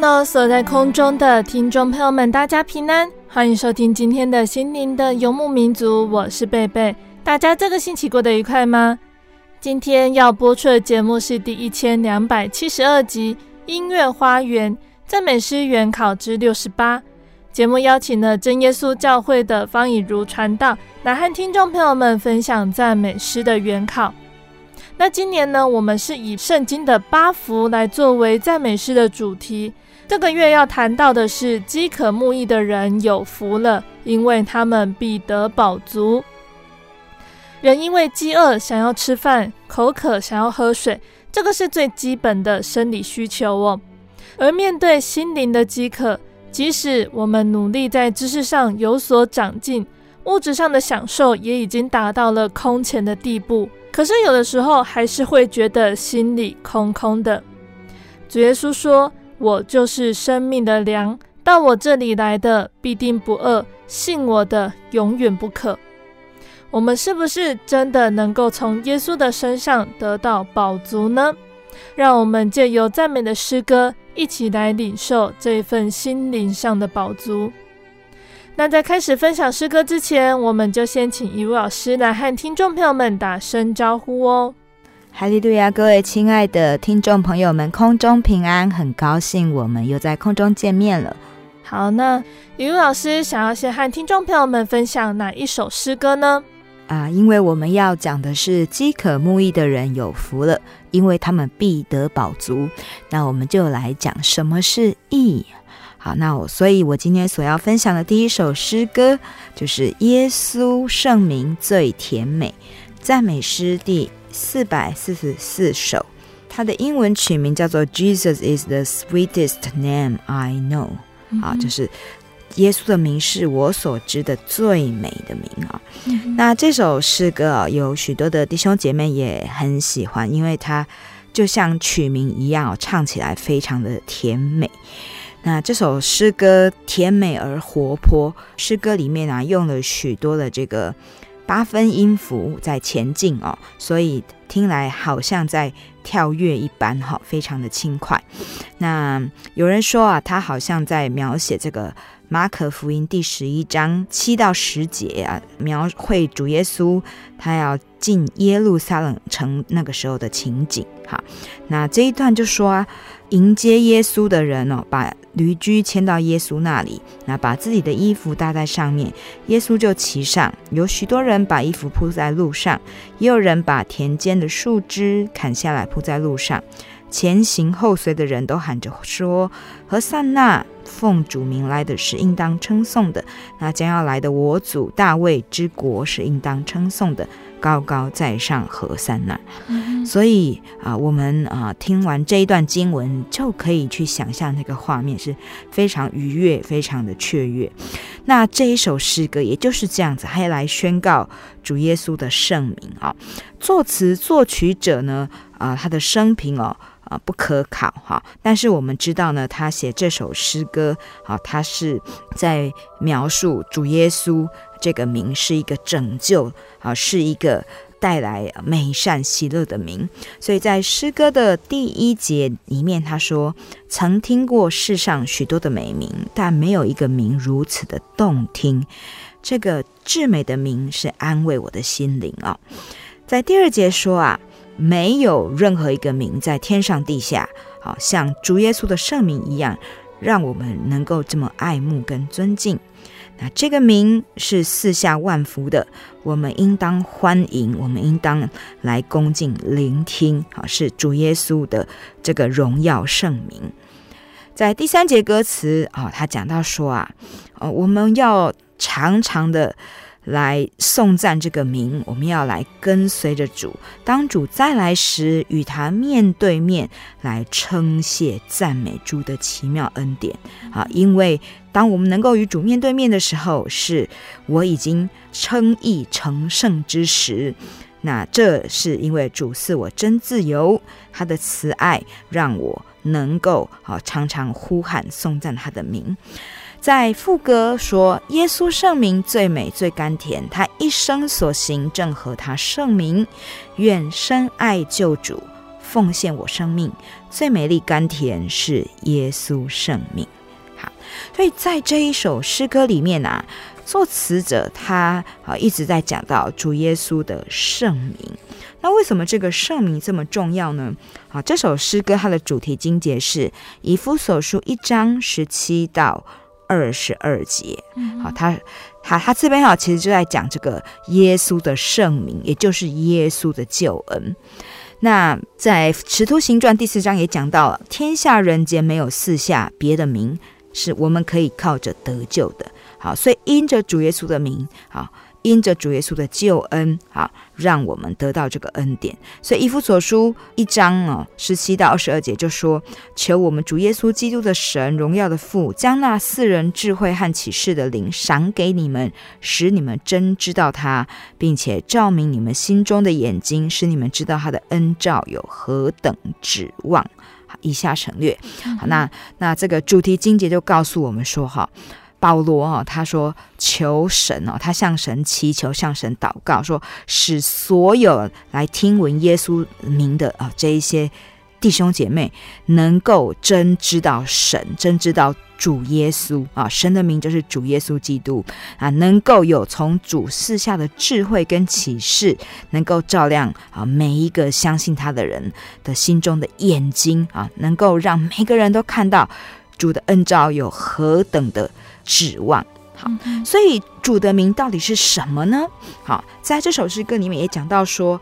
Hello，所在空中的听众朋友们，大家平安，欢迎收听今天的心灵的游牧民族，我是贝贝。大家这个星期过得愉快吗？今天要播出的节目是第一千两百七十二集《音乐花园赞美诗原考之六十八》。节目邀请了真耶稣教会的方以如传道来和听众朋友们分享赞美诗的原考。那今年呢，我们是以圣经的八福来作为赞美诗的主题。这个月要谈到的是饥渴慕义的人有福了，因为他们必得饱足。人因为饥饿想要吃饭，口渴想要喝水，这个是最基本的生理需求哦。而面对心灵的饥渴，即使我们努力在知识上有所长进，物质上的享受也已经达到了空前的地步。可是有的时候还是会觉得心里空空的。主耶稣说：“我就是生命的粮，到我这里来的必定不饿，信我的永远不渴。”我们是不是真的能够从耶稣的身上得到饱足呢？让我们借由赞美的诗歌，一起来领受这一份心灵上的饱足。那在开始分享诗歌之前，我们就先请一位老师来和听众朋友们打声招呼哦。哈利路亚，各位亲爱的听众朋友们，空中平安，很高兴我们又在空中见面了。好，那雨露老师想要先和听众朋友们分享哪一首诗歌呢？啊，因为我们要讲的是饥渴慕义的人有福了，因为他们必得饱足。那我们就来讲什么是义。好，那我，所以我今天所要分享的第一首诗歌就是《耶稣圣名最甜美》赞美诗第四百四十四首，它的英文取名叫做 “Jesus is the sweetest name I know”，嗯。啊，就是耶稣的名是我所知的最美的名啊，嗯。那这首诗歌啊，有许多的弟兄姐妹也很喜欢，因为它就像曲名一样，唱起来非常的甜美。那这首诗歌甜美而活泼，诗歌里面啊用了许多的这个八分音符在前进哦，所以听来好像在跳跃一般哈，非常的轻快。那有人说啊，他好像在描写这个马可福音第十一章七到十节啊，描绘主耶稣他要进耶路撒冷城那个时候的情景。哈，那这一段就说啊，迎接耶稣的人哦，把驴驹牵到耶稣那里，那把自己的衣服搭在上面，耶稣就骑上。有许多人把衣服铺在路上，也有人把田间的树枝砍下来铺在路上。前行后随的人都喊着说：“和散那，奉主名来的是应当称颂的。那将要来的我主大卫之国是应当称颂的。”高高在上，和散那。嗯、所以啊，我们啊听完这一段经文，就可以去想象那个画面是非常愉悦、非常的雀跃。那这一首诗歌也就是这样子，还来宣告主耶稣的圣名啊。作词作曲者呢啊，他的生平哦啊不可考哈。但是我们知道呢，他写这首诗歌啊，他是在描述主耶稣这个名是一个拯救啊，是一个。带来美善喜乐的名，所以在诗歌的第一节里面，他说：“曾听过世上许多的美名，但没有一个名如此的动听。这个至美的名是安慰我的心灵啊。”在第二节说啊，没有任何一个名在天上地下，好像主耶稣的圣名一样，让我们能够这么爱慕跟尊敬。那这个名是四下万福的，我们应当欢迎，我们应当来恭敬聆听。啊，是主耶稣的这个荣耀圣名。在第三节歌词啊，他讲到说啊，呃，我们要常常的。来颂赞这个名，我们要来跟随着主。当主再来时，与他面对面来称谢赞美主的奇妙恩典。啊，因为当我们能够与主面对面的时候，是我已经称义成圣之时。那这是因为主赐我真自由，他的慈爱让我能够啊常常呼喊颂赞他的名。在副歌说：“耶稣圣名最美最甘甜，他一生所行正合他圣名。愿深爱救主，奉献我生命，最美丽甘甜是耶稣圣名。”好，所以在这一首诗歌里面啊，作词者他啊一直在讲到主耶稣的圣名。那为什么这个圣名这么重要呢？好，这首诗歌它的主题经节是以夫所书一章十七到。二十二节，好，他他他这边哈，其实就在讲这个耶稣的圣名，也就是耶稣的救恩。那在《使徒行传》第四章也讲到了，天下人间没有四下别的名，是我们可以靠着得救的。好，所以因着主耶稣的名，好。因着主耶稣的救恩，好，让我们得到这个恩典。所以以弗所书一章哦，十七到二十二节就说：求我们主耶稣基督的神，荣耀的父，将那四人智慧和启示的灵赏给你们，使你们真知道他，并且照明你们心中的眼睛，使你们知道他的恩召有何等指望。以下省略。好，那那这个主题经节就告诉我们说，哈。保罗啊，他说求神哦，他向神祈求，向神祷告，说使所有来听闻耶稣名的啊这一些弟兄姐妹，能够真知道神，真知道主耶稣啊，神的名就是主耶稣基督啊，能够有从主赐下的智慧跟启示，能够照亮啊每一个相信他的人的心中的眼睛啊，能够让每个人都看到主的恩召有何等的。指望好，所以主的名到底是什么呢？好，在这首诗歌里面也讲到说，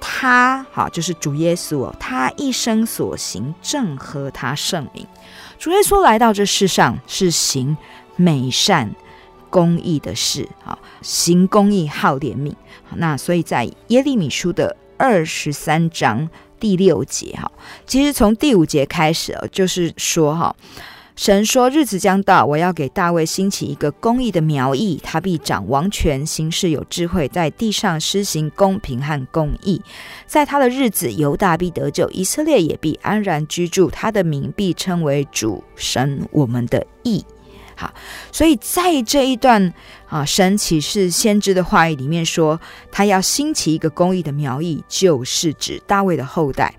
他好就是主耶稣哦，他一生所行正合他圣名。主耶稣来到这世上是行美善公义的事，好，行公义好怜悯。那所以在耶利米书的二十三章第六节哈，其实从第五节开始哦，就是说哈。神说：“日子将到，我要给大卫兴起一个公义的苗裔，他必掌王权，行事有智慧，在地上施行公平和公义。在他的日子，犹大必得救，以色列也必安然居住。他的名必称为主神我们的义。”好，所以在这一段啊，神启示先知的话语里面说，他要兴起一个公义的苗裔，就是指大卫的后代。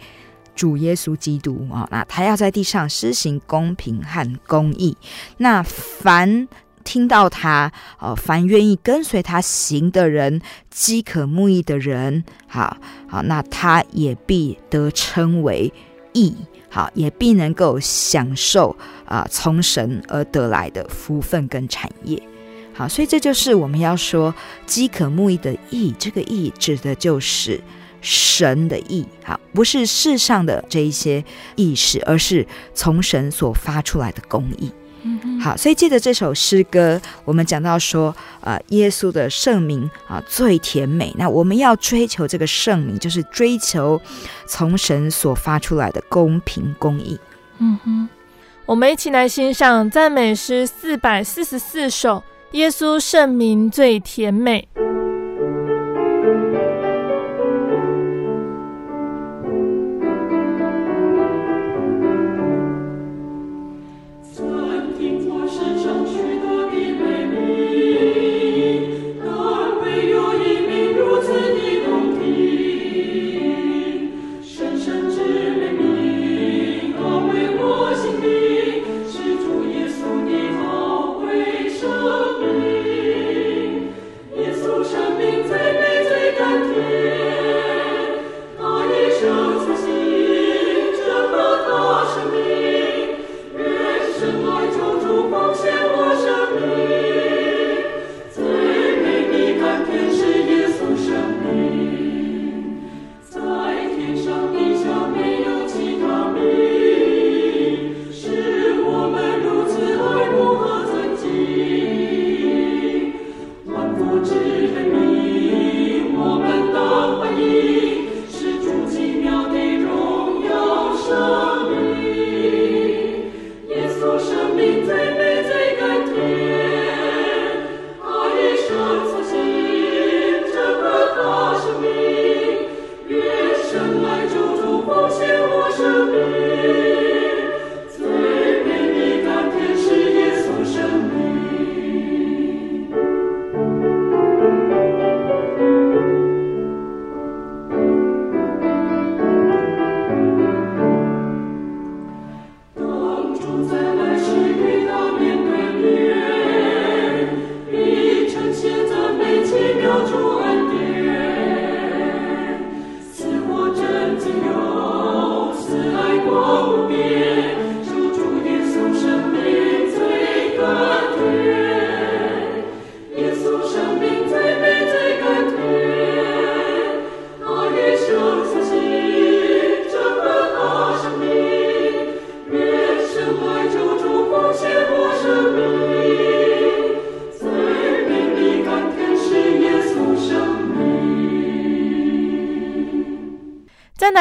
主耶稣基督啊，那他要在地上施行公平和公义。那凡听到他，哦，凡愿意跟随他行的人，饥渴慕义的人，好好，那他也必得称为义，好，也必能够享受啊，从神而得来的福分跟产业。好，所以这就是我们要说饥渴慕义的义，这个义指的就是。神的意，好，不是世上的这一些意识，而是从神所发出来的公义。嗯，好，所以借着这首诗歌，我们讲到说，呃，耶稣的圣名啊最甜美。那我们要追求这个圣名，就是追求从神所发出来的公平公义。嗯哼，我们一起来欣赏赞美诗四百四十四首，耶稣圣名最甜美。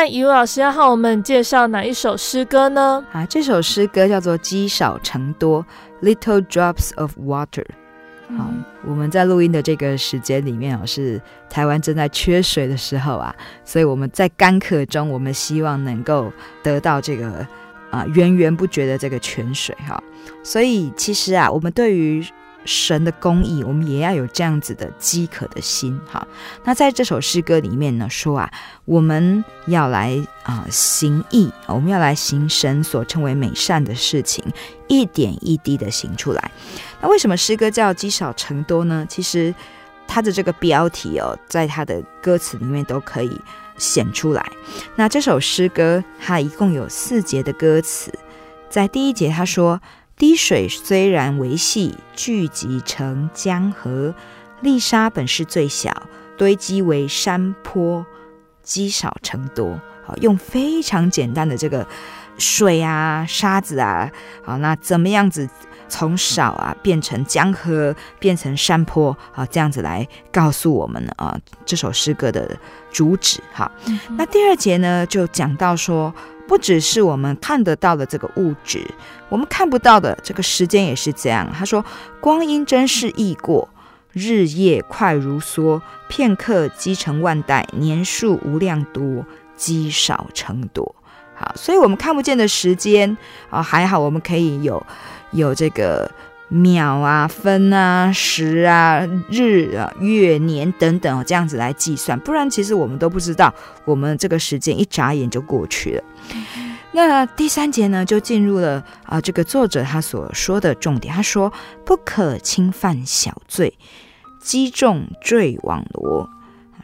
来，以武老师要和我们介绍哪一首诗歌呢？啊，这首诗歌叫做《积少成多》（Little Drops of Water）。好，我们在录音的这个时间里面哦，是台湾正在缺水的时候啊，所以我们在干渴中，我们希望能够得到这个啊源源不绝的这个泉水哈。所以其实啊，我们对于神的公义，我们也要有这样子的饥渴的心哈。那在这首诗歌里面呢，说啊，我们要来啊、行义，我们要来行神所称为美善的事情，一点一滴的行出来。那为什么诗歌叫积少成多呢？其实它的这个标题哦，在它的歌词里面都可以显出来。那这首诗歌它一共有四节的歌词，在第一节他说。滴水虽然为细，聚集成江河；粒沙本是最小，堆积为山坡，积少成多。好，用非常简单的这个水啊、沙子啊，好，那怎么样子从少啊变成江河，变成山坡好？这样子来告诉我们呢啊，这首诗歌的主旨。好，那第二节呢，就讲到说。不只是我们看得到的这个物质，我们看不到的这个时间也是这样。他说：“光阴真是易过，日夜快如梭，片刻积成万代，年数无量多，积少成多。”好，所以我们看不见的时间啊，还好我们可以有有这个秒啊、分啊、时啊、日啊、月、年等等这样子来计算，不然其实我们都不知道，我们这个时间一眨眼就过去了。那第三节呢，就进入了啊，这个作者他所说的重点。他说：“不可轻犯小罪，击中坠网罗，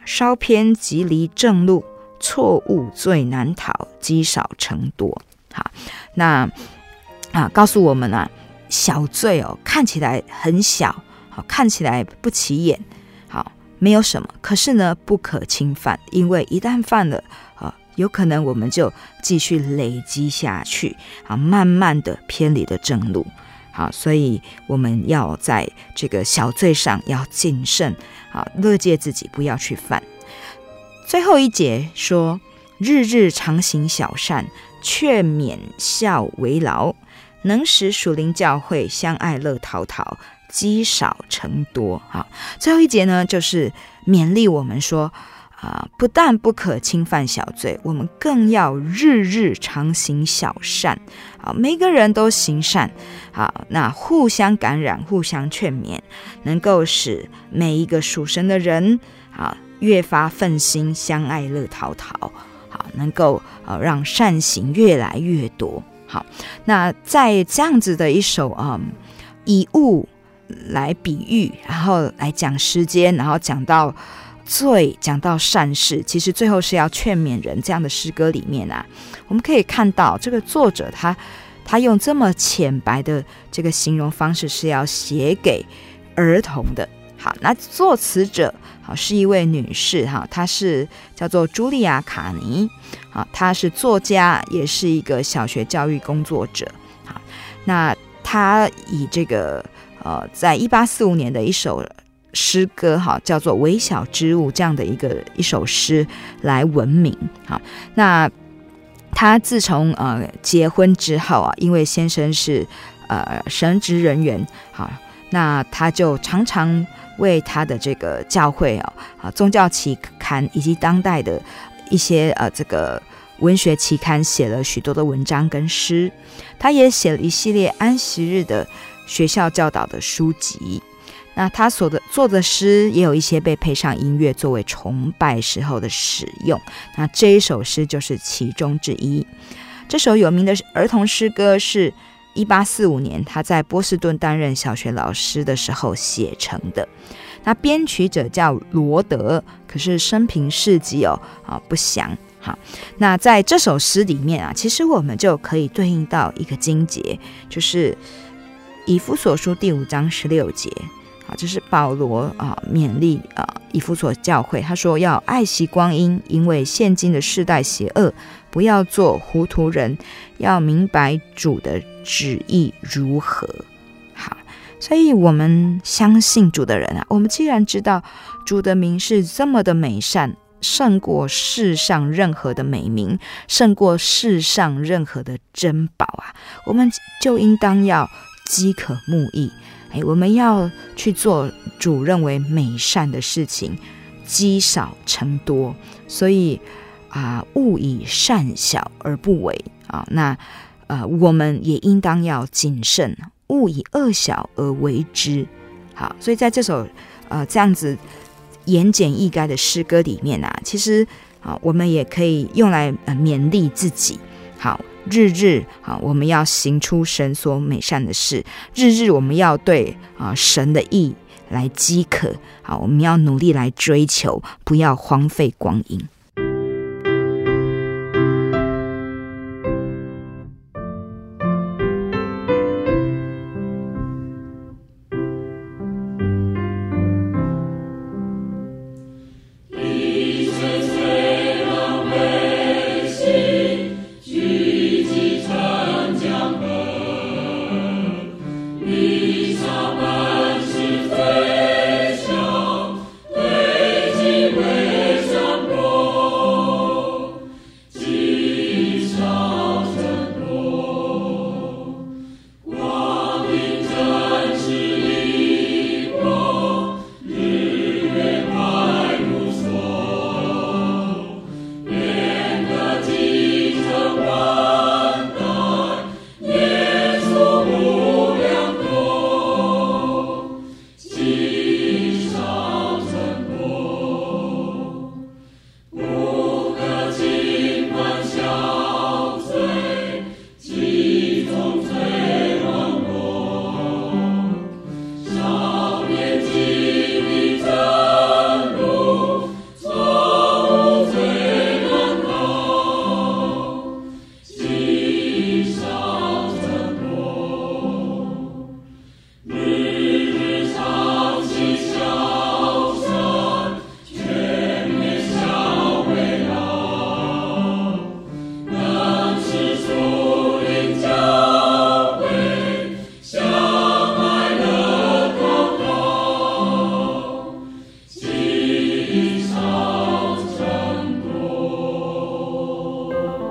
稍偏即离正路，错误最难逃，积少成多。”好，那啊，告诉我们啊，小罪哦，看起来很小，好，看起来不起眼，好，没有什么。可是呢，不可轻犯，因为一旦犯了。啊有可能我们就继续累积下去，啊，慢慢的偏离了正路，好，所以我们要在这个小罪上要谨慎，啊，勒戒自己不要去犯。最后一节说：日日常行小善，却勉孝为劳，能使属灵教会相爱乐淘淘，积少成多。好，最后一节呢，就是勉励我们说。啊，不但不可轻犯小罪，我们更要日日常行小善。啊，每个人都行善，好，那互相感染，互相劝勉，能够使每一个属神的人啊越发奋心，相爱乐淘淘。好，能够啊让善行越来越多。好，那在这样子的一首啊，以物来比喻，然后来讲时间，然后讲到。罪讲到善事，其实最后是要劝勉人。这样的诗歌里面啊，我们可以看到这个作者他他用这么浅白的这个形容方式，是要写给儿童的。好，那作词者好是一位女士哈，她是叫做茱莉亚·卡尼，好，她是作家，也是一个小学教育工作者。好，那她以这个呃，在一八四五年的一首。诗歌哈，叫做《微小之物》这样的一个一首诗来闻名。好，那她自从呃结婚之后啊，因为先生是呃神职人员，好，那他就常常为他的这个教会啊啊宗教期刊以及当代的一些呃这个文学期刊写了许多的文章跟诗。他也写了一系列安息日的学校教导的书籍。那他所的做的诗也有一些被配上音乐作为崇拜时候的使用。那这一首诗就是其中之一。这首有名的儿童诗歌是一八四五年他在波士顿担任小学老师的时候写成的。那编曲者叫罗德，可是生平事迹哦啊不详。好，那在这首诗里面啊，其实我们就可以对应到一个经节，就是以弗所书第五章十六节。好这是保罗啊，勉励啊，以弗所教会。他说要爱惜光阴，因为现今的世代邪恶，不要做糊涂人，要明白主的旨意如何。好，所以我们相信主的人啊，我们既然知道主的名是这么的美善，胜过世上任何的美名，胜过世上任何的珍宝啊！我们就应当要饥渴慕义，哎，我们要去做主认为美善的事情，积少成多。所以啊，勿以善小而不为啊！那呃，我们也应当要谨慎，勿以恶小而为之。好，所以在这首呃这样子。言简意赅的诗歌里面啊，其实啊，我们也可以用来呃勉励自己。好，日日啊，我们要行出神所美善的事，日日我们要对啊神的意来饥渴。好，我们要努力来追求，不要荒废光阴。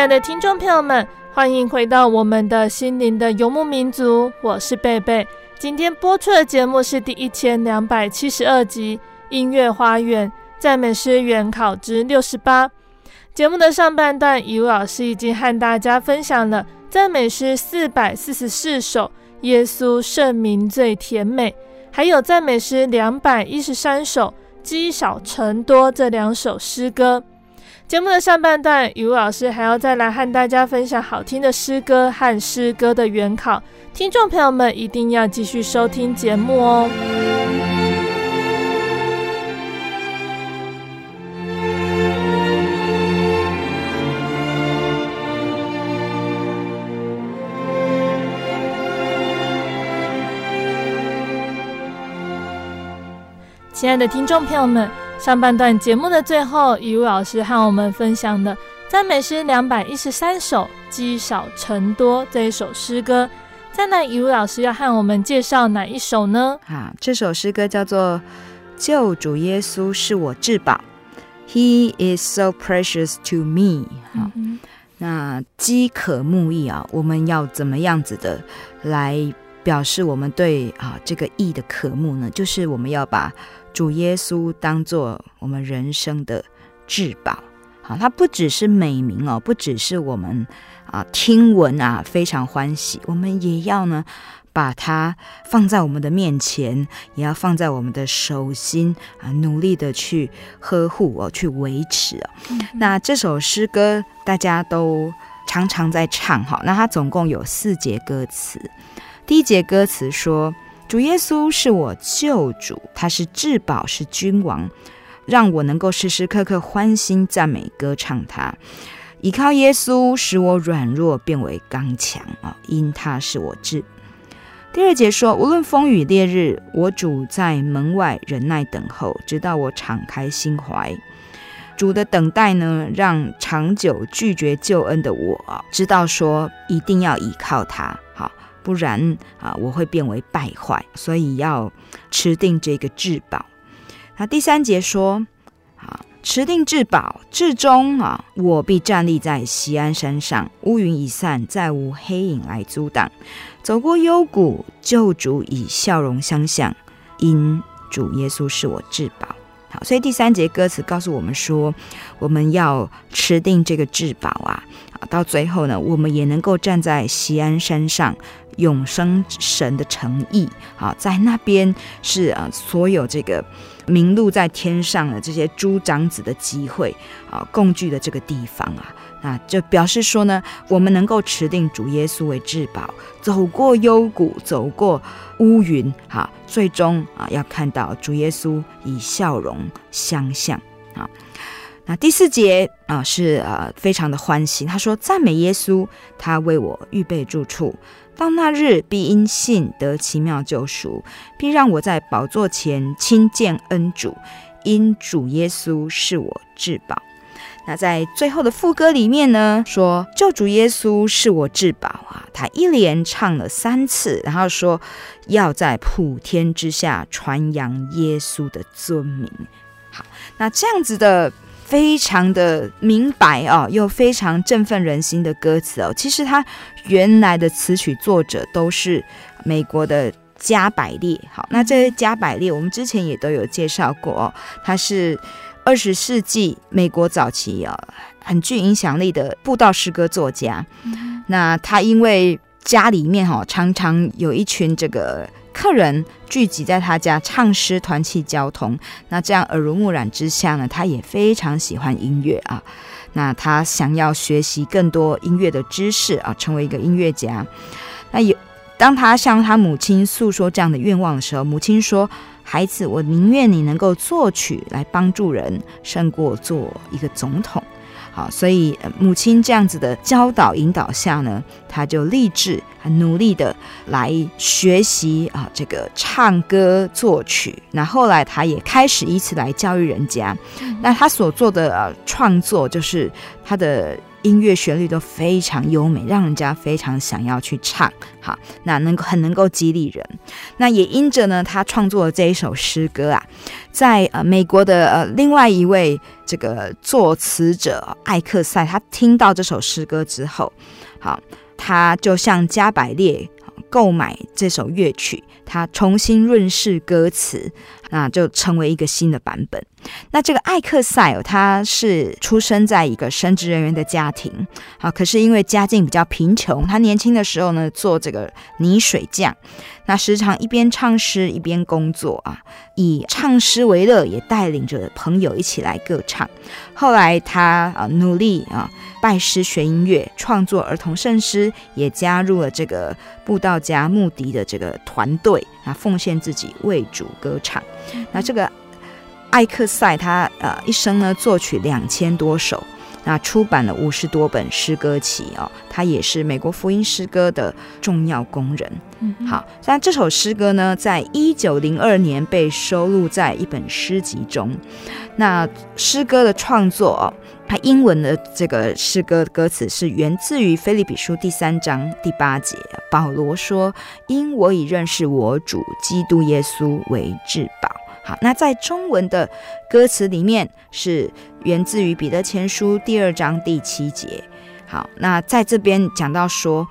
亲爱的听众朋友们，欢迎回到我们的心灵的游牧民族，我是贝贝。今天播出的节目是第一千两百七十二集《音乐花园赞美诗原考之六十八》。节目的上半段，以武老师已经和大家分享了赞美诗四百四十四首，《耶稣圣名最甜美》，还有赞美诗两百一十三首，《积少成多》这两首诗歌。节目的上半段，雨露老师还要再来和大家分享好听的诗歌和诗歌的原考，听众朋友们一定要继续收听节目哦。亲爱的听众朋友们。上半段节目的最后，雨露老师和我们分享的赞美诗两百一十三首，积少成多这一首诗歌。再来，雨露老师要和我们介绍哪一首呢？啊，这首诗歌叫做《救主耶稣是我至宝》，He is so precious to me。好，嗯、那饥渴慕义啊，我们要怎么样子的来表示我们对啊这个义的渴慕呢？就是我们要把主耶稣当做我们人生的至宝。好，它不只是美名哦，不只是我们啊听闻啊非常欢喜，我们也要呢把它放在我们的面前，也要放在我们的手心啊，努力的去呵护哦，去维持哦。嗯、那这首诗歌大家都常常在唱哈，那它总共有四节歌词。第一节歌词说：“主耶稣是我救主，他是至宝，是君王，让我能够时时刻刻欢欣赞美歌唱他。依靠耶稣，使我软弱变为刚强啊！因他是我至。”第二节说：“无论风雨烈日，我主在门外忍耐等候，直到我敞开心怀。”主的等待呢，让长久拒绝救恩的我知道说，一定要依靠他，不然啊，我会变为败坏，所以要持定这个至宝。那第三节说，啊，持定至宝，至终啊，我必站立在锡安山上，乌云已散，再无黑影来阻挡。走过幽谷，救主以笑容相向，因主耶稣是我至宝。好，所以第三节歌词告诉我们说，我们要持定这个至宝，啊，到最后呢，我们也能够站在锡安山上，永生神的诚意，好，在那边是啊，所有这个名录在天上的这些诸长子的机会啊，共聚的这个地方啊。那就表示说呢，我们能够持定主耶稣为至宝，走过幽谷，走过乌云，哈，最终啊要看到主耶稣以笑容相向啊。那第四节啊是呃非常的欢喜，他说赞美耶稣，他为我预备住处，到那日必因信得奇妙救赎，必让我在宝座前亲见恩主，因主耶稣是我至宝。那在最后的副歌里面呢，说救主耶稣是我至宝啊，他一连唱了三次，然后说要在普天之下传扬耶稣的尊名。好，那这样子的非常的明白哦，又非常振奋人心的歌词哦，其实他原来的词曲作者都是美国的加百列。好，那这个加百列我们之前也都有介绍过哦，他是。二十世纪美国早期啊，很具影响力的布道诗歌作家。嗯、那他因为家里面哈常常有一群这个客人聚集在他家唱诗团契交通，那这样耳濡目染之下呢，他也非常喜欢音乐啊。那他想要学习更多音乐的知识啊，成为一个音乐家。那有当他向他母亲诉说这样的愿望的时候，母亲说。孩子，我宁愿你能够作曲来帮助人，胜过做一个总统。好，所以母亲这样子的教导引导下呢，他就立志很努力的来学习啊，这个唱歌作曲。那后来他也开始以此来教育人家。那他所做的呃创作，就是他的。音乐旋律都非常优美，让人家非常想要去唱。好，那能够很能够激励人。那也因着呢，他创作的这一首诗歌啊，在呃美国的呃另外一位这个作词者艾克塞，他听到这首诗歌之后，好，他就向加百列购买这首乐曲，他重新润饰歌词。那就成为一个新的版本。那这个艾克塞尔，他是出生在一个神职人员的家庭，啊，可是因为家境比较贫穷，他年轻的时候呢，做这个泥水匠，那时常一边唱诗一边工作啊，以唱诗为乐，也带领着朋友一起来歌唱。后来他啊努力啊拜师学音乐，创作儿童圣诗，也加入了这个布道家穆迪的这个团队，啊，奉献自己为主歌唱。那这个艾克塞他呃一生呢作曲两千多首，那出版了五十多本诗歌集哦，他也是美国福音诗歌的重要工人。嗯、好，那这首诗歌呢，在一九零二年被收录在一本诗集中。那诗歌的创作哦，它英文的这个诗歌歌词是源自于菲利比书第三章第八节，保罗说：“因我已认识我主基督耶稣为至宝。”好，那在中文的歌词里面是源自于彼得前书第二章第七节。好，那在这边讲到说，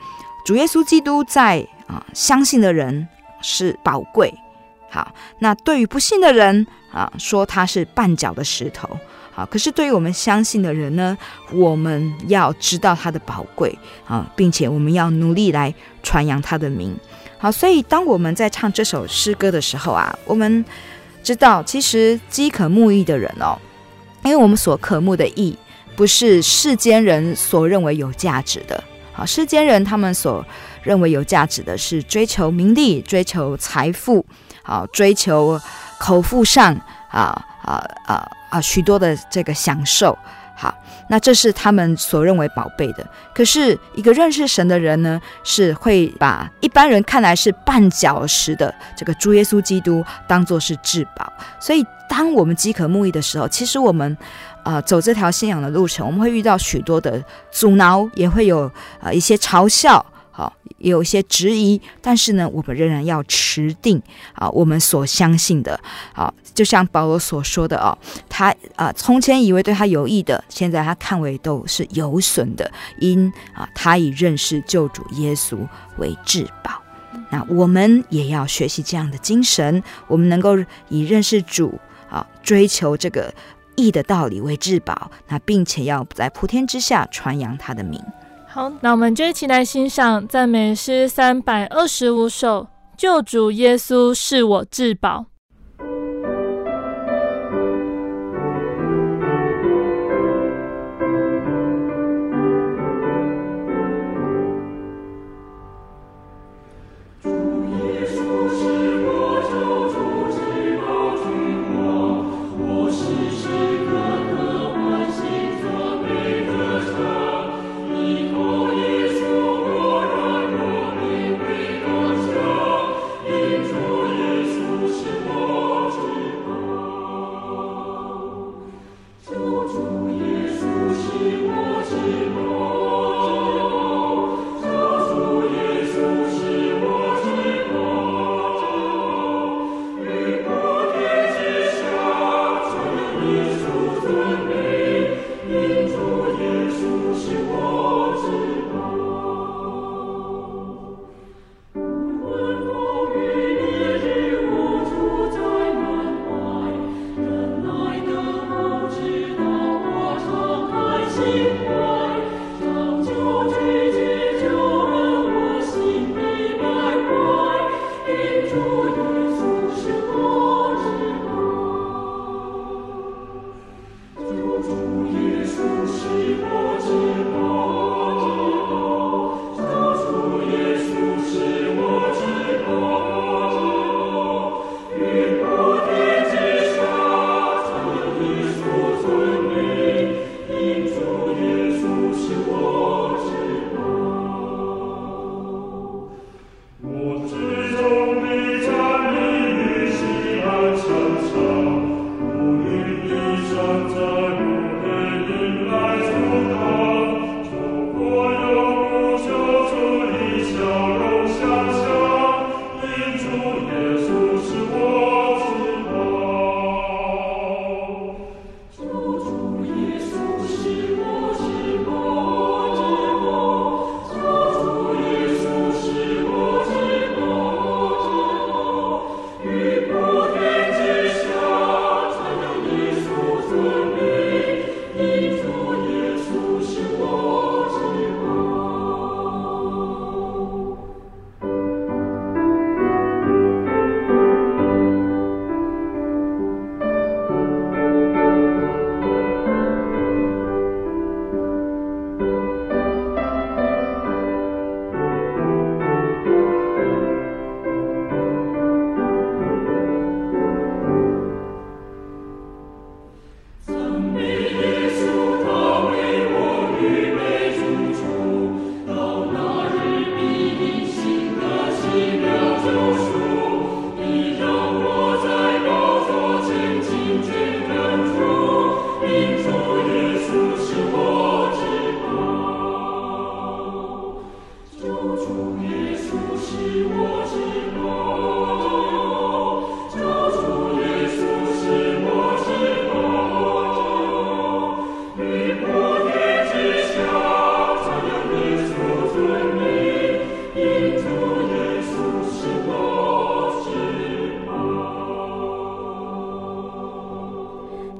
主耶稣基督在啊，相信的人是宝贵。好，那对于不信的人啊，说他是绊脚的石头。好，可是对于我们相信的人呢，我们要知道他的宝贵啊，并且我们要努力来传扬他的名。好，所以当我们在唱这首诗歌的时候啊，我们知道，其实饥渴慕义的人哦，因为我们所渴慕的义，不是世间人所认为有价值的。好，世间人他们所认为有价值的是追求名利、追求财富。好，追求口腹上啊啊啊啊许多的这个享受，好，那这是他们所认为宝贝的。可是，一个认识神的人呢，是会把一般人看来是绊脚石的这个主耶稣基督当作是至宝。所以，当我们饥渴慕义的时候，其实我们啊、走这条信仰的路程，我们会遇到许多的阻挠，也会有啊、一些嘲笑。好，也有一些质疑，但是呢，我们仍然要持定啊，我们所相信的。啊，就像保罗所说的哦，他啊，从前以为对他有益的，现在他看为都是有损的，因啊，他以认识救主耶稣为至宝。那我们也要学习这样的精神，我们能够以认识主啊，追求这个义的道理为至宝，那并且要在普天之下传扬他的名。好，那我们就一起来欣赏赞美诗三百二十五首，《救主耶稣是我至宝》。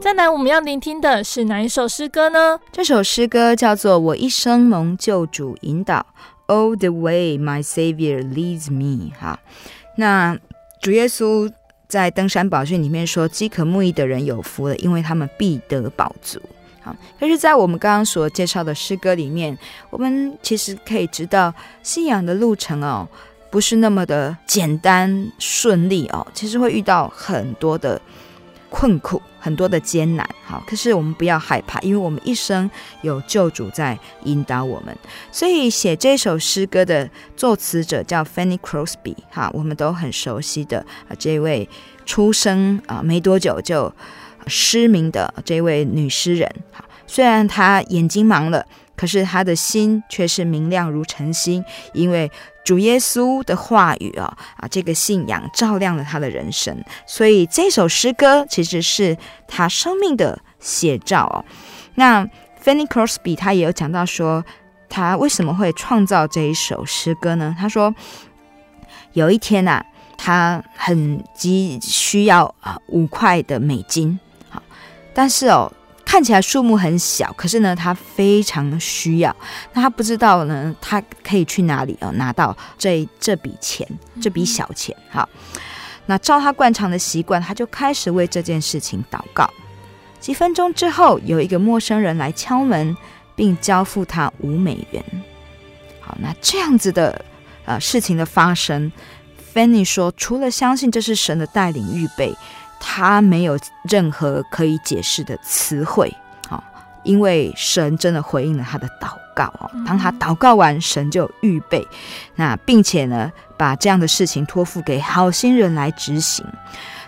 再来，我们要聆听的是哪一首诗歌呢？这首诗歌叫做《我一生蒙救主引导》，All the way my Savior leads me。哈，那主耶稣在登山宝训里面说：“饥渴慕义的人有福了，因为他们必得饱足。”好，可是，在我们刚刚所介绍的诗歌里面，我们其实可以知道，信仰的路程哦，不是那么的简单顺利哦，其实会遇到很多的困苦，很多的艰难。好，可是我们不要害怕，因为我们一生有救主在引导我们。所以，写这首诗歌的作词者叫 Fanny Crosby，哈，我们都很熟悉的啊，这位出生啊没多久就。失明的这位女诗人，好，虽然她眼睛盲了，可是她的心却是明亮如晨星，因为主耶稣的话语啊啊，这个信仰照亮了他的人生。所以这首诗歌其实是他生命的写照哦。那 Fanny Crosby 她也有讲到说，他为什么会创造这一首诗歌呢？他说有一天呐、啊，她很急需要啊五块的美金。好但是哦，看起来数目很小，可是呢，他非常需要。那他不知道呢，他可以去哪里哦拿到这这笔钱，这笔小钱。好，那照他惯常的习惯，他就开始为这件事情祷告。几分钟之后，有一个陌生人来敲门，并交付他五美元。好，那这样子的呃事情的发生，Fanny 说，除了相信这是神的带领预备。他没有任何可以解释的词汇，好，因为神真的回应了他的祷告哦。当他祷告完，神就预备，那并且呢，把这样的事情托付给好心人来执行。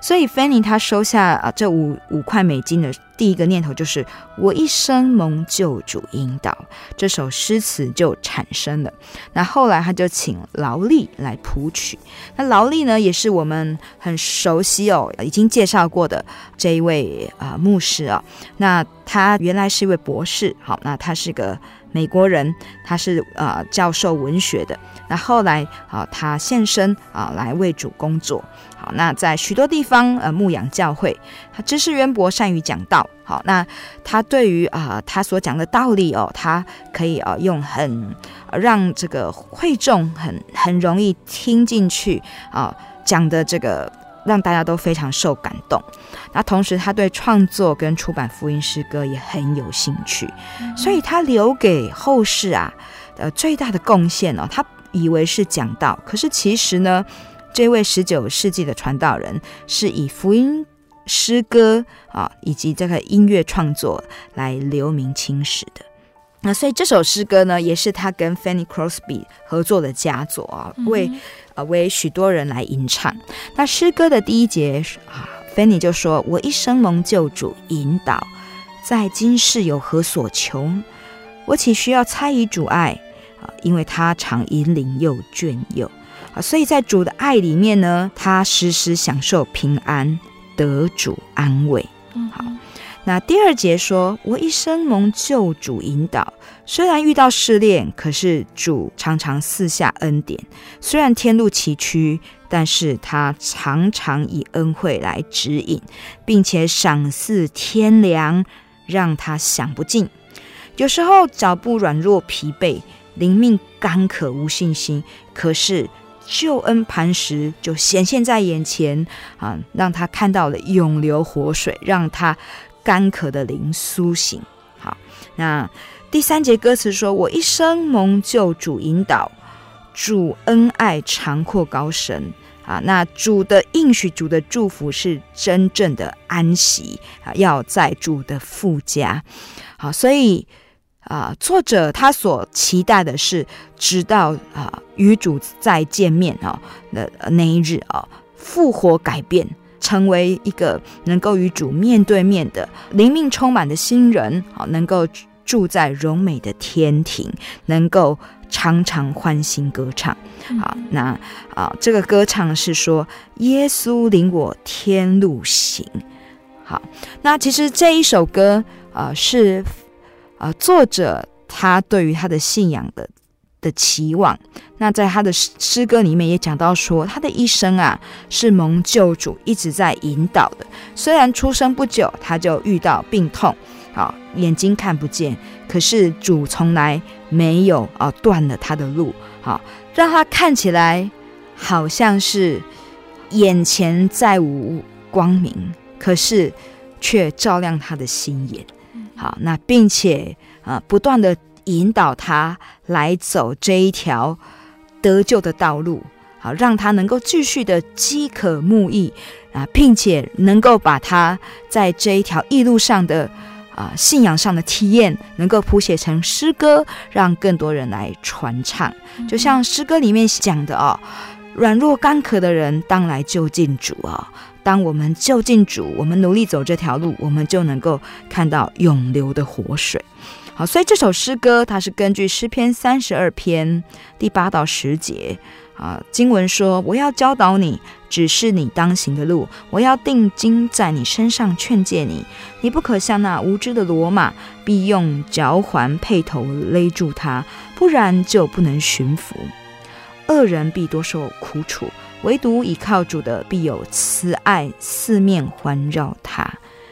所以，Fanny 他收下啊这五五块美金的第一个念头就是：我一生蒙救主引导，这首诗词就产生了。那后来他就请劳力来谱曲。那劳力呢，也是我们很熟悉哦，已经介绍过的这一位啊、牧师啊、那他原来是一位博士，好，那他是个美国人，他是、呃、教授文学的。那后来啊，他献身啊来为主工作。好，那在许多地方呃牧养教会，他知识渊博，善于讲道。好，那他对于啊、他所讲的道理哦，他可以啊、用很让这个会众很很容易听进去啊、呃、讲的这个让大家都非常受感动。那同时他对创作跟出版福音诗歌也很有兴趣，所以他留给后世啊呃最大的贡献哦，他以为是讲道，可是其实呢。这位十九世纪的传道人是以福音诗歌啊，以及这个音乐创作来留名青史的。那所以这首诗歌呢，也是他跟 Fanny Crosby 合作的佳作啊，为啊为许多人来吟唱。那诗歌的第一节啊，Fanny 就说：“我一生蒙救主引导，在今世有何所求？我岂需要猜疑主爱啊？因为他常引领又眷佑。”啊，所以在主的爱里面呢，他时时享受平安，得主安慰。好，那第二节说：“我一生蒙救主引导，虽然遇到试炼，可是主常常赐下恩典。虽然天路崎岖，但是他常常以恩惠来指引，并且赏赐天良，让他享不尽。有时候脚步软弱疲惫，灵命干渴无信心，可是。”救恩磐石就显现在眼前啊，让他看到了永流活水，让他干渴的灵苏醒。好，那第三节歌词说：“我一生蒙救主引导，主恩爱长阔高深啊。”那主的应许、主的祝福是真正的安息啊，要在主的父家。好，所以。啊，作者他所期待的是，直到啊与主再见面哦的那一日啊，复活改变，成为一个能够与主面对面的灵命充满的新人好，能够住在荣美的天庭，能够常常欢欣歌唱。好，那啊，这个歌唱是说，耶稣领我天路行。好，那其实这一首歌啊是。啊，作者他对于他的信仰的的期望。那在他的诗歌里面也讲到说，他的一生啊是蒙救主一直在引导的。虽然出生不久他就遇到病痛，好，眼睛看不见，可是主从来没有啊断了他的路，好，让他看起来好像是眼前再无光明，可是却照亮他的心眼。好，那并且啊不断的引导他来走这一条。得救的道路，好，让他能够继续的饥渴慕义啊，并且能够把他在这一条义路上的啊信仰上的体验，能够谱写成诗歌，让更多人来传唱。就像诗歌里面讲的哦，软弱干渴的人当来就近主啊、哦。当我们就近主，我们努力走这条路，我们就能够看到永流的活水。好，所以这首诗歌它是根据诗篇三十二篇第八到十节啊，经文说：“我要教导你，指示你当行的路；我要定睛在你身上，劝诫你。你不可像那无知的骡马，必用嚼环配头勒住它，不然就不能驯服。恶人必多受苦楚，唯独倚靠主的，必有慈爱四面环绕他。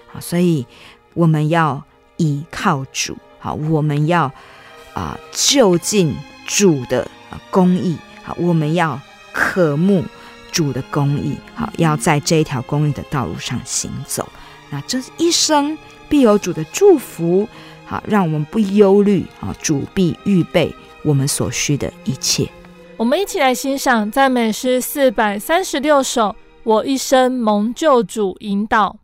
好，所以我们要倚靠主。”好，我们要啊、呃、就近主的公义。好，我们要渴慕主的公义。好，要在这一条公义的道路上行走。那这一生必有主的祝福。好，让我们不忧虑。啊，主必预备我们所需的一切。我们一起来欣赏赞美诗四百三十六首。我一生蒙救主引导。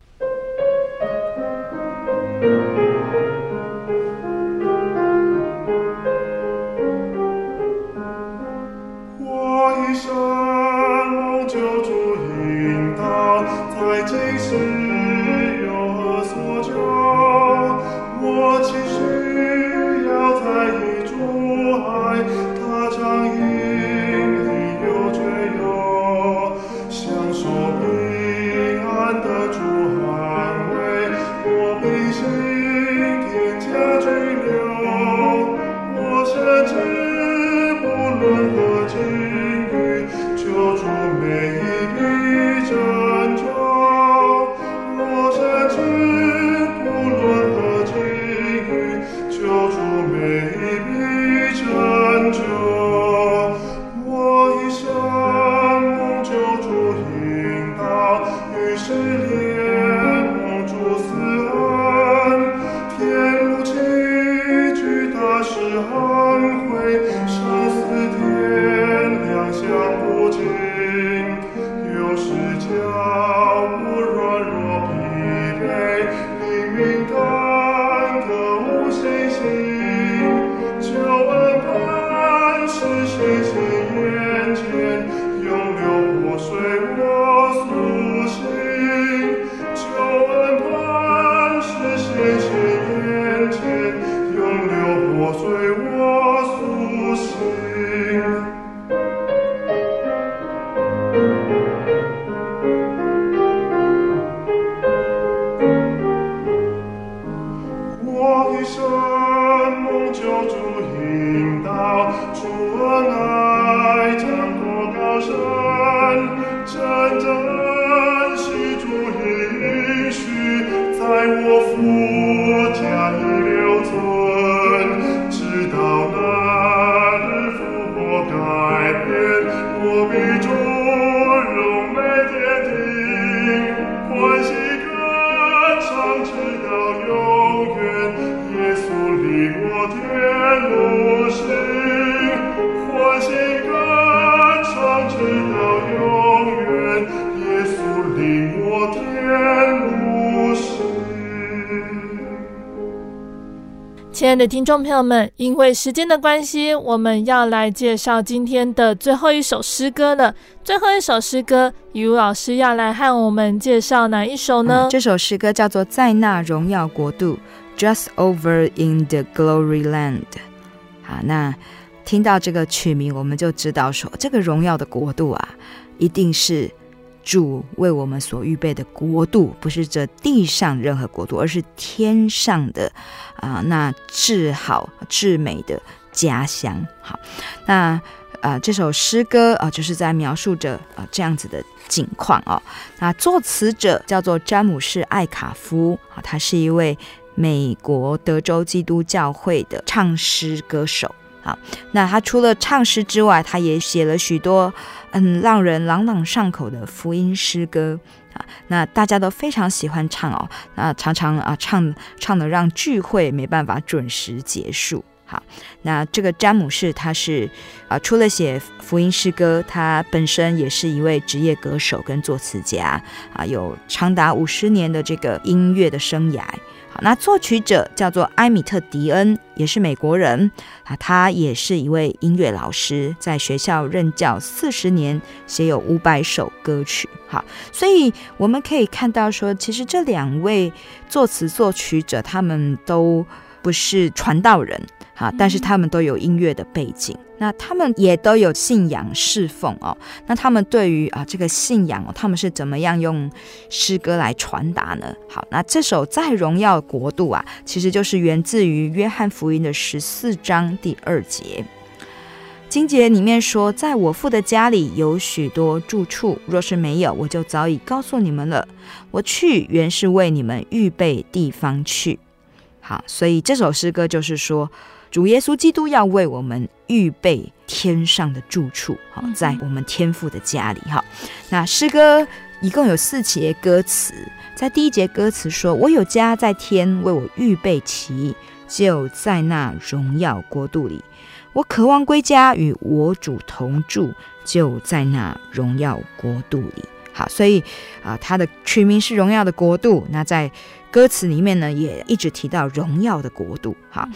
山盟旧主应在今世有何所求。我祈改变，我比尊荣每天天。亲爱的听众朋友们，因为时间的关系，我们要来介绍今天的最后一首诗歌了。最后一首诗歌，雨老师要来和我们介绍哪一首呢？这首诗歌叫做《在那荣耀国度》，Just Over in the Glory Land。好，那听到这个曲名，我们就知道说，这个荣耀的国度啊，一定是。主为我们所预备的国度，不是这地上任何国度，而是天上的啊，那至好至美的家乡。好，那呃这首诗歌啊、就是在描述着啊、这样子的景况哦。那作词者叫做詹姆士·艾卡夫啊，他是一位美国德州基督教会的唱诗歌手。啊，那他除了唱诗之外，他也写了许多嗯让人朗朗上口的福音诗歌啊。那大家都非常喜欢唱哦，那常常啊唱唱的让聚会没办法准时结束。好，那这个詹姆士他是啊，除了写福音诗歌，他本身也是一位职业歌手跟作词家啊，有长达五十年的这个音乐的生涯。那作曲者叫做埃米特·迪恩，也是美国人啊，他也是一位音乐老师，在学校任教四十年，写有五百首歌曲。好，所以我们可以看到说，其实这两位作词作曲者，他们都不是传道人。好，但是他们都有音乐的背景，那他们也都有信仰侍奉哦。那他们对于啊这个信仰哦，他们是怎么样用诗歌来传达呢？好，那这首在荣耀国度啊，其实就是源自于约翰福音的十四章第二节。经节里面说，在我父的家里有许多住处，若是没有，我就早已告诉你们了。我去原是为你们预备地方去。好，所以这首诗歌就是说。主耶稣基督要为我们预备天上的住处，好，在我们天父的家里，哈。那诗歌一共有四节歌词，在第一节歌词说：“我有家在天，为我预备齐，就在那荣耀国度里。我渴望归家，与我主同住，就在那荣耀国度里。”好，所以啊，它的取名是荣耀的国度。那在歌词里面呢，也一直提到荣耀的国度。好。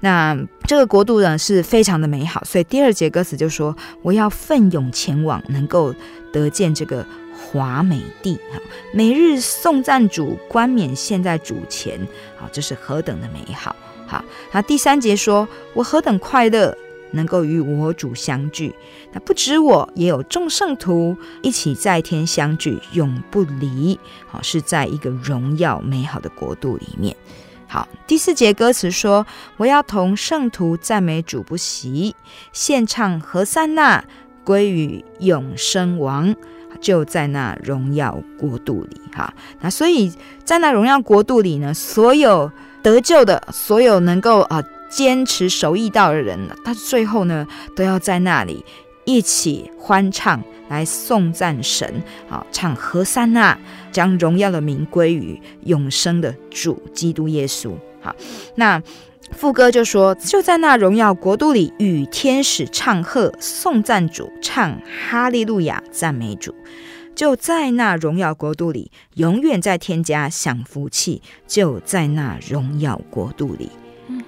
那这个国度呢，是非常的美好，所以第二节歌词就说：“我要奋勇前往，能够得见这个华美地。”哈，每日颂赞主，冠冕献在主前，好，这是何等的美好！好，那第三节说：“我何等快乐，能够与我主相聚。”那不止我，也有众圣徒一起在天相聚，永不离。好，是在一个荣耀美好的国度里面。好，第四节歌词说：“我要同圣徒赞美主不息，献唱和散那归于永生王，就在那荣耀国度里。”哈，那所以在那荣耀国度里呢，所有得救的，所有能够啊坚持守义道的人，他最后呢都要在那里一起欢唱。来颂赞神，好唱和散那，将荣耀的名归于永生的主基督耶稣。好，那副歌就说：就在那荣耀国度里，与天使唱和颂赞主，唱哈利路亚赞美主。就在那荣耀国度里，永远在天家享福气。就在那荣耀国度里，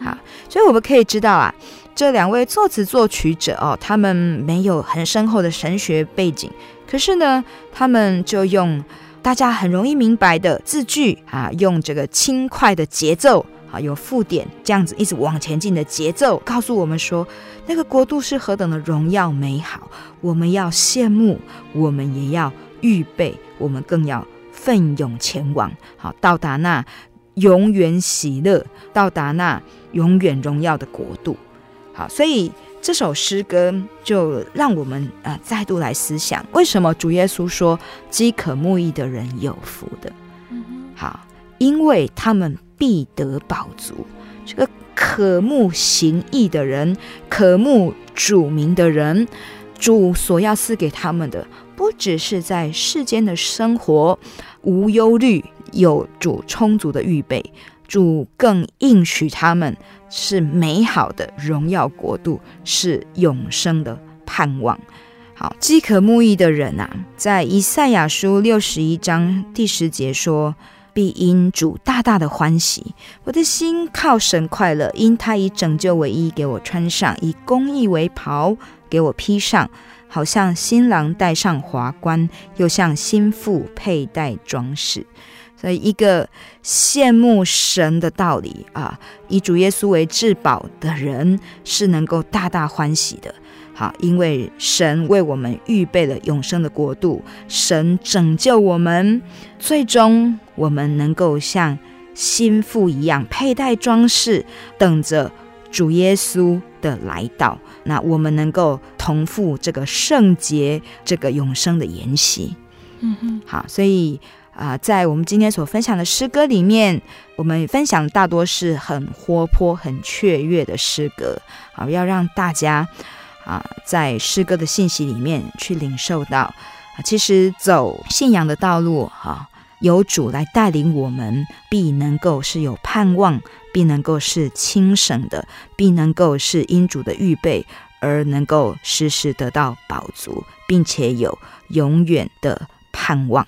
好，所以我们可以知道啊。这两位作词作曲者哦，他们没有很深厚的神学背景，可是呢，他们就用大家很容易明白的字句啊，用这个轻快的节奏啊，有附点这样子一直往前进的节奏，告诉我们说，那个国度是何等的荣耀美好，我们要羡慕，我们也要预备，我们更要奋勇前往，好，到达那永远喜乐，到达那永远荣耀的国度。好，所以这首诗歌就让我们呃再度来思想，为什么主耶稣说饥渴慕义的人有福的？好，因为他们必得饱足。这个渴慕行义的人，渴慕主名的人，主所要赐给他们的，不只是在世间的生活无忧虑，有主充足的预备，主更应许他们。是美好的荣耀国度，是永生的盼望。好，饥渴慕义的人啊，在以赛亚书六十一章第十节说：“必因主大大的欢喜，我的心靠神快乐，因他以拯救为衣给我穿上，以公义为袍给我披上，好像新郎戴上华冠，又像新妇佩戴装饰。”所以，一个羡慕神的道理啊，以主耶稣为至宝的人是能够大大欢喜的。好，因为神为我们预备了永生的国度，神拯救我们，最终我们能够像新妇一样佩戴装饰，等着主耶稣的来到，那我们能够同赴这个圣洁、这个永生的筵席。嗯哼，好，所以啊、呃，在我们今天所分享的诗歌里面，我们分享大多是很活泼、很雀跃的诗歌。好，要让大家啊，在诗歌的信息里面去领受到，啊，其实走信仰的道路，哈，有主来带领我们，必能够是有盼望，必能够是轻省的，必能够是因主的预备而能够时时得到饱足，并且有永远的盼望。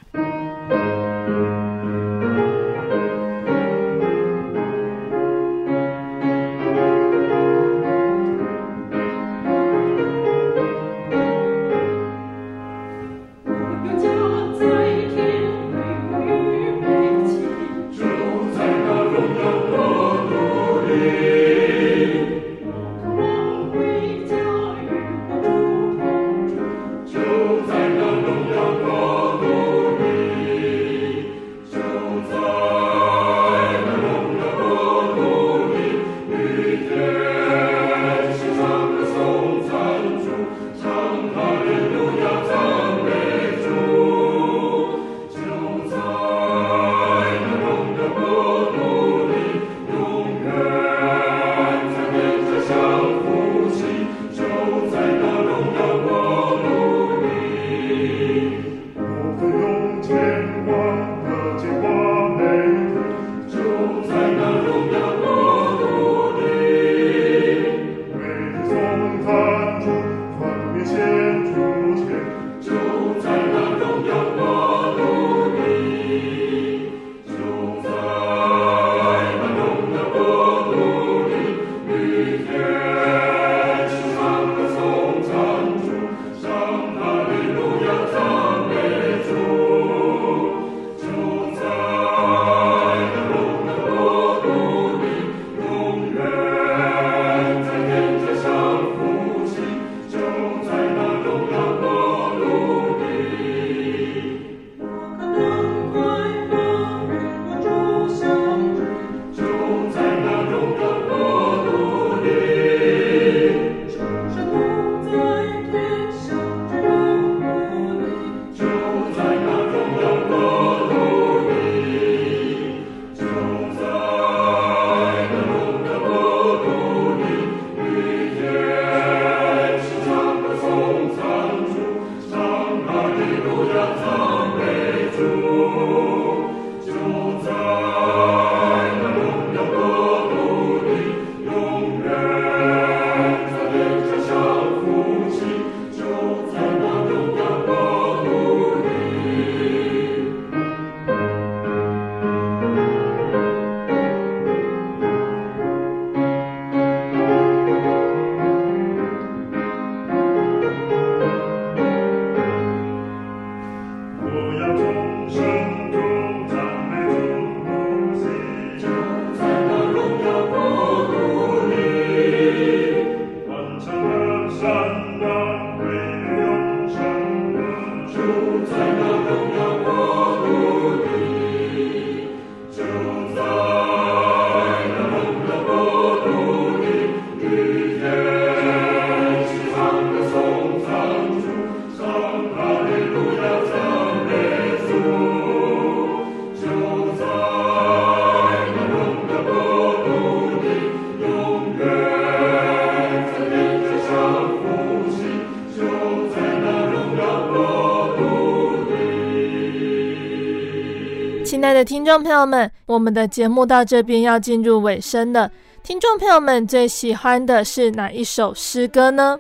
的听众朋友们，我们的节目到这边要进入尾声了。听众朋友们最喜欢的是哪一首诗歌呢？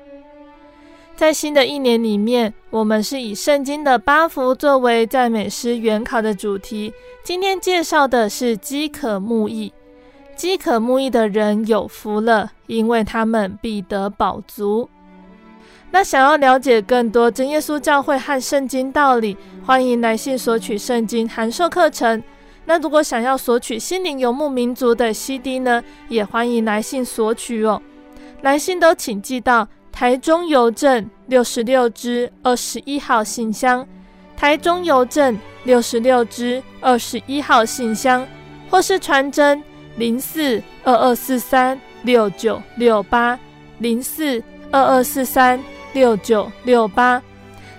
在新的一年里面，我们是以圣经的八福作为赞美诗原考的主题。今天介绍的是饥渴慕义。饥渴慕义的人有福了，因为他们必得饱足。那想要了解更多真耶稣教会和圣经道理，欢迎来信索取圣经函授课程。那如果想要索取心灵游牧民族的 CD 呢，也欢迎来信索取哦。来信都请寄到台中邮政六十六支二十一号信箱，台中邮政六十六支二十一号信箱，或是传真零四二二四三六九六八。零四二二四三六九六八。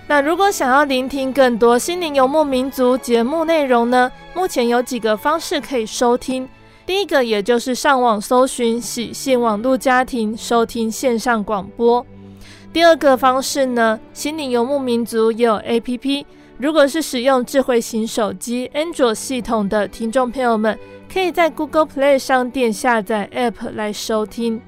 那如果想要聆听更多心灵游牧民族节目内容呢？目前有几个方式可以收听。第一个，也就是上网搜寻喜信网络家庭收听线上广播。第二个方式呢，心灵游牧民族也有 APP。如果是使用智慧型手机安卓系统的听众朋友们，可以在 Google Play 商店下载 App 来收听。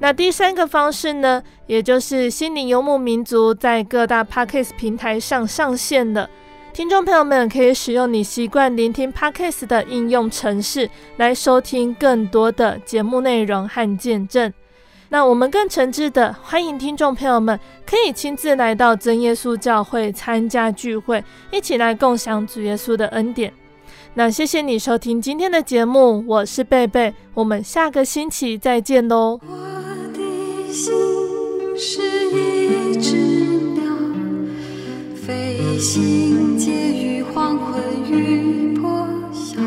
那第三个方式呢，也就是心灵游牧民族在各大 Podcast 平台上上线了。听众朋友们可以使用你习惯聆听 Podcast 的应用程式来收听更多的节目内容和见证。那我们更诚挚的欢迎听众朋友们可以亲自来到真耶稣教会参加聚会，一起来共享主耶稣的恩典。那谢谢你收听今天的节目，我是贝贝，我们下个星期再见喽。心是一只鸟，飞行介于黄昏与破晓，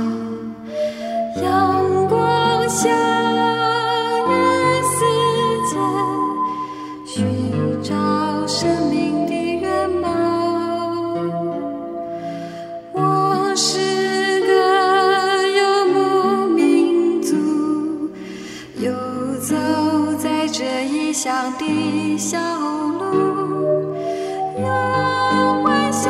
阳光下。乡的小路，有欢笑，